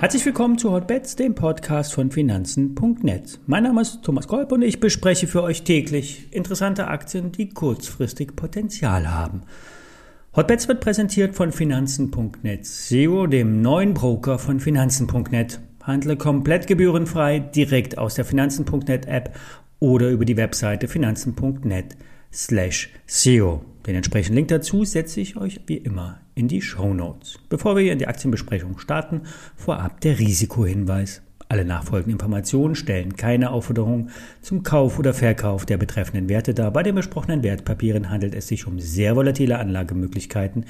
Herzlich willkommen zu Hotbets, dem Podcast von Finanzen.net. Mein Name ist Thomas Kolb und ich bespreche für euch täglich interessante Aktien, die kurzfristig Potenzial haben. Hotbets wird präsentiert von Finanzen.net SEO, dem neuen Broker von Finanzen.net. Handle komplett gebührenfrei direkt aus der Finanzen.net App oder über die Webseite finanzen.net slash SEO. Den entsprechenden Link dazu setze ich euch wie immer in die Show Notes. Bevor wir in die Aktienbesprechung starten, vorab der Risikohinweis. Alle nachfolgenden Informationen stellen keine Aufforderung zum Kauf oder Verkauf der betreffenden Werte dar. Bei den besprochenen Wertpapieren handelt es sich um sehr volatile Anlagemöglichkeiten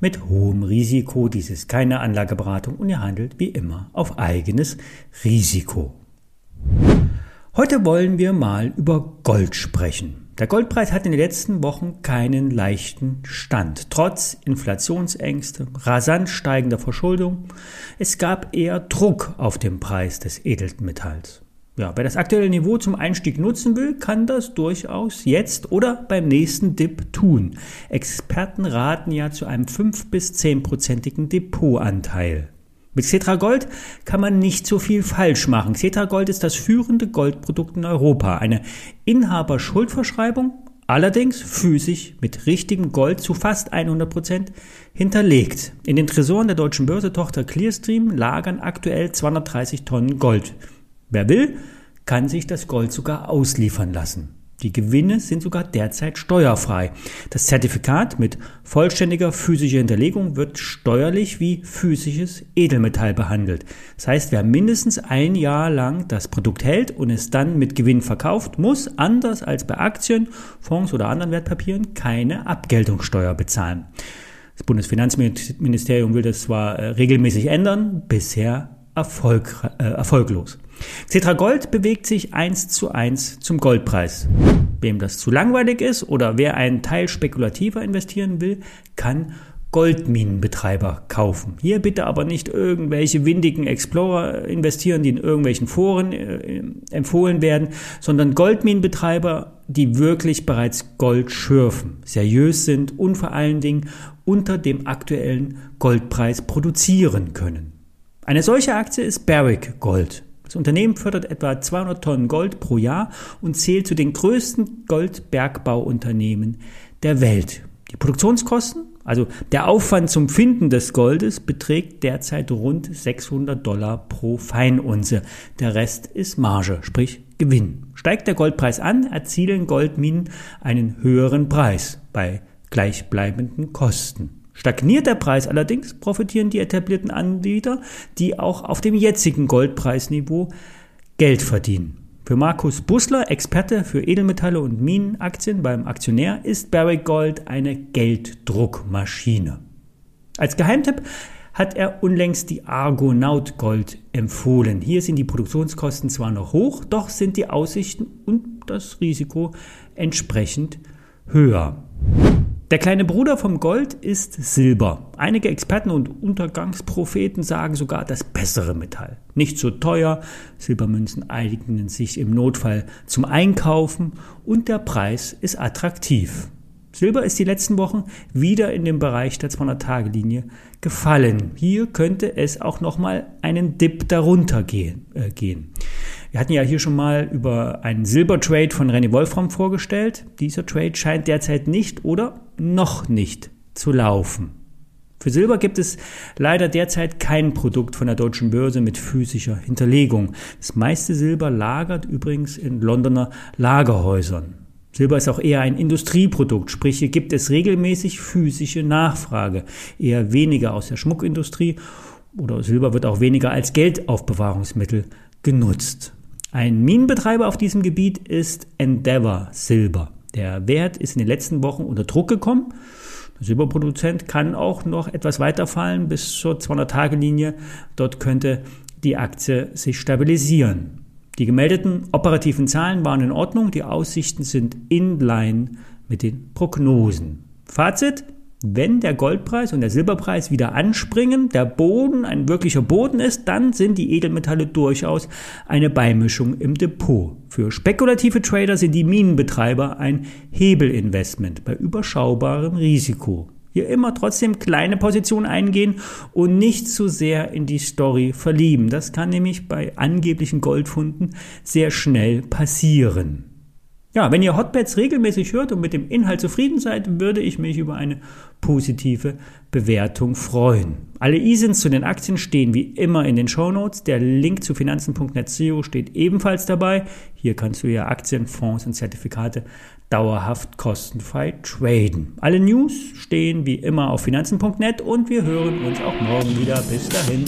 mit hohem Risiko. Dies ist keine Anlageberatung und ihr handelt wie immer auf eigenes Risiko. Heute wollen wir mal über Gold sprechen. Der Goldpreis hat in den letzten Wochen keinen leichten Stand. Trotz Inflationsängste, rasant steigender Verschuldung. Es gab eher Druck auf den Preis des Edelmetalls. Ja, wer das aktuelle Niveau zum Einstieg nutzen will, kann das durchaus jetzt oder beim nächsten Dip tun. Experten raten ja zu einem 5 bis 10-prozentigen Depotanteil. Mit Cetra Gold kann man nicht so viel falsch machen. Cetra Gold ist das führende Goldprodukt in Europa. Eine Inhaberschuldverschreibung, allerdings physisch mit richtigem Gold zu fast 100 Prozent hinterlegt. In den Tresoren der deutschen Börse-Tochter Clearstream lagern aktuell 230 Tonnen Gold. Wer will, kann sich das Gold sogar ausliefern lassen. Die Gewinne sind sogar derzeit steuerfrei. Das Zertifikat mit vollständiger physischer Hinterlegung wird steuerlich wie physisches Edelmetall behandelt. Das heißt, wer mindestens ein Jahr lang das Produkt hält und es dann mit Gewinn verkauft, muss anders als bei Aktien, Fonds oder anderen Wertpapieren keine Abgeltungssteuer bezahlen. Das Bundesfinanzministerium will das zwar äh, regelmäßig ändern, bisher erfolg, äh, erfolglos. Cetra Gold bewegt sich eins zu eins zum Goldpreis. Wem das zu langweilig ist oder wer einen Teil spekulativer investieren will, kann Goldminenbetreiber kaufen. Hier bitte aber nicht irgendwelche windigen Explorer investieren, die in irgendwelchen Foren äh, empfohlen werden, sondern Goldminenbetreiber, die wirklich bereits Gold schürfen, seriös sind und vor allen Dingen unter dem aktuellen Goldpreis produzieren können. Eine solche Aktie ist Barrick Gold. Das Unternehmen fördert etwa 200 Tonnen Gold pro Jahr und zählt zu den größten Goldbergbauunternehmen der Welt. Die Produktionskosten, also der Aufwand zum Finden des Goldes, beträgt derzeit rund 600 Dollar pro Feinunze. Der Rest ist Marge, sprich Gewinn. Steigt der Goldpreis an, erzielen Goldminen einen höheren Preis bei gleichbleibenden Kosten. Stagniert der Preis allerdings, profitieren die etablierten Anbieter, die auch auf dem jetzigen Goldpreisniveau Geld verdienen. Für Markus Bussler, Experte für Edelmetalle und Minenaktien beim Aktionär, ist Barrick Gold eine Gelddruckmaschine. Als Geheimtipp hat er unlängst die Argonaut Gold empfohlen. Hier sind die Produktionskosten zwar noch hoch, doch sind die Aussichten und das Risiko entsprechend höher. Der kleine Bruder vom Gold ist Silber. Einige Experten und Untergangspropheten sagen sogar das bessere Metall. Nicht so teuer, Silbermünzen eignen sich im Notfall zum Einkaufen und der Preis ist attraktiv. Silber ist die letzten Wochen wieder in den Bereich der 200-Tage-Linie gefallen. Hier könnte es auch nochmal einen Dip darunter gehen, äh, gehen. Wir hatten ja hier schon mal über einen Silbertrade von René Wolfram vorgestellt. Dieser Trade scheint derzeit nicht oder noch nicht zu laufen. Für Silber gibt es leider derzeit kein Produkt von der deutschen Börse mit physischer Hinterlegung. Das meiste Silber lagert übrigens in Londoner Lagerhäusern. Silber ist auch eher ein Industrieprodukt, sprich hier gibt es regelmäßig physische Nachfrage, eher weniger aus der Schmuckindustrie oder Silber wird auch weniger als Geldaufbewahrungsmittel genutzt. Ein Minenbetreiber auf diesem Gebiet ist Endeavour Silber. Der Wert ist in den letzten Wochen unter Druck gekommen. Der Silberproduzent kann auch noch etwas weiterfallen bis zur 200-Tage-Linie. Dort könnte die Aktie sich stabilisieren. Die gemeldeten operativen Zahlen waren in Ordnung. Die Aussichten sind in line mit den Prognosen. Fazit, wenn der Goldpreis und der Silberpreis wieder anspringen, der Boden ein wirklicher Boden ist, dann sind die Edelmetalle durchaus eine Beimischung im Depot. Für spekulative Trader sind die Minenbetreiber ein Hebelinvestment bei überschaubarem Risiko. Hier immer trotzdem kleine Positionen eingehen und nicht zu sehr in die Story verlieben. Das kann nämlich bei angeblichen Goldfunden sehr schnell passieren. Ja, wenn ihr Hotbeds regelmäßig hört und mit dem Inhalt zufrieden seid, würde ich mich über eine positive Bewertung freuen. Alle ISINs zu den Aktien stehen wie immer in den Show Notes. Der Link zu finanzen.net steht ebenfalls dabei. Hier kannst du ja Aktien, Fonds und Zertifikate dauerhaft kostenfrei traden. Alle News stehen wie immer auf finanzen.net und wir hören uns auch morgen wieder. Bis dahin.